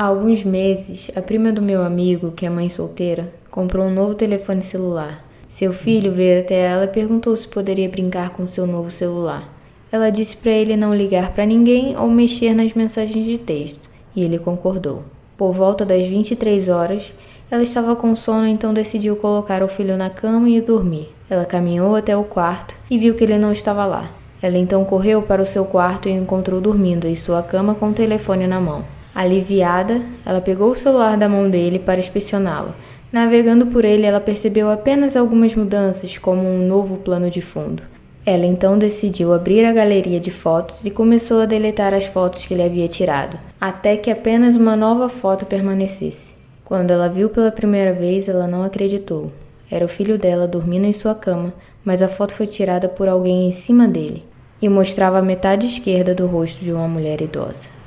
Há alguns meses, a prima do meu amigo, que é mãe solteira, comprou um novo telefone celular. Seu filho veio até ela e perguntou se poderia brincar com seu novo celular. Ela disse para ele não ligar para ninguém ou mexer nas mensagens de texto, e ele concordou. Por volta das 23 horas, ela estava com sono, então decidiu colocar o filho na cama e dormir. Ela caminhou até o quarto e viu que ele não estava lá. Ela então correu para o seu quarto e o encontrou dormindo em sua cama com o telefone na mão. Aliviada, ela pegou o celular da mão dele para inspecioná-lo. Navegando por ele, ela percebeu apenas algumas mudanças, como um novo plano de fundo. Ela então decidiu abrir a galeria de fotos e começou a deletar as fotos que ele havia tirado, até que apenas uma nova foto permanecesse. Quando ela viu pela primeira vez, ela não acreditou. Era o filho dela dormindo em sua cama, mas a foto foi tirada por alguém em cima dele e mostrava a metade esquerda do rosto de uma mulher idosa.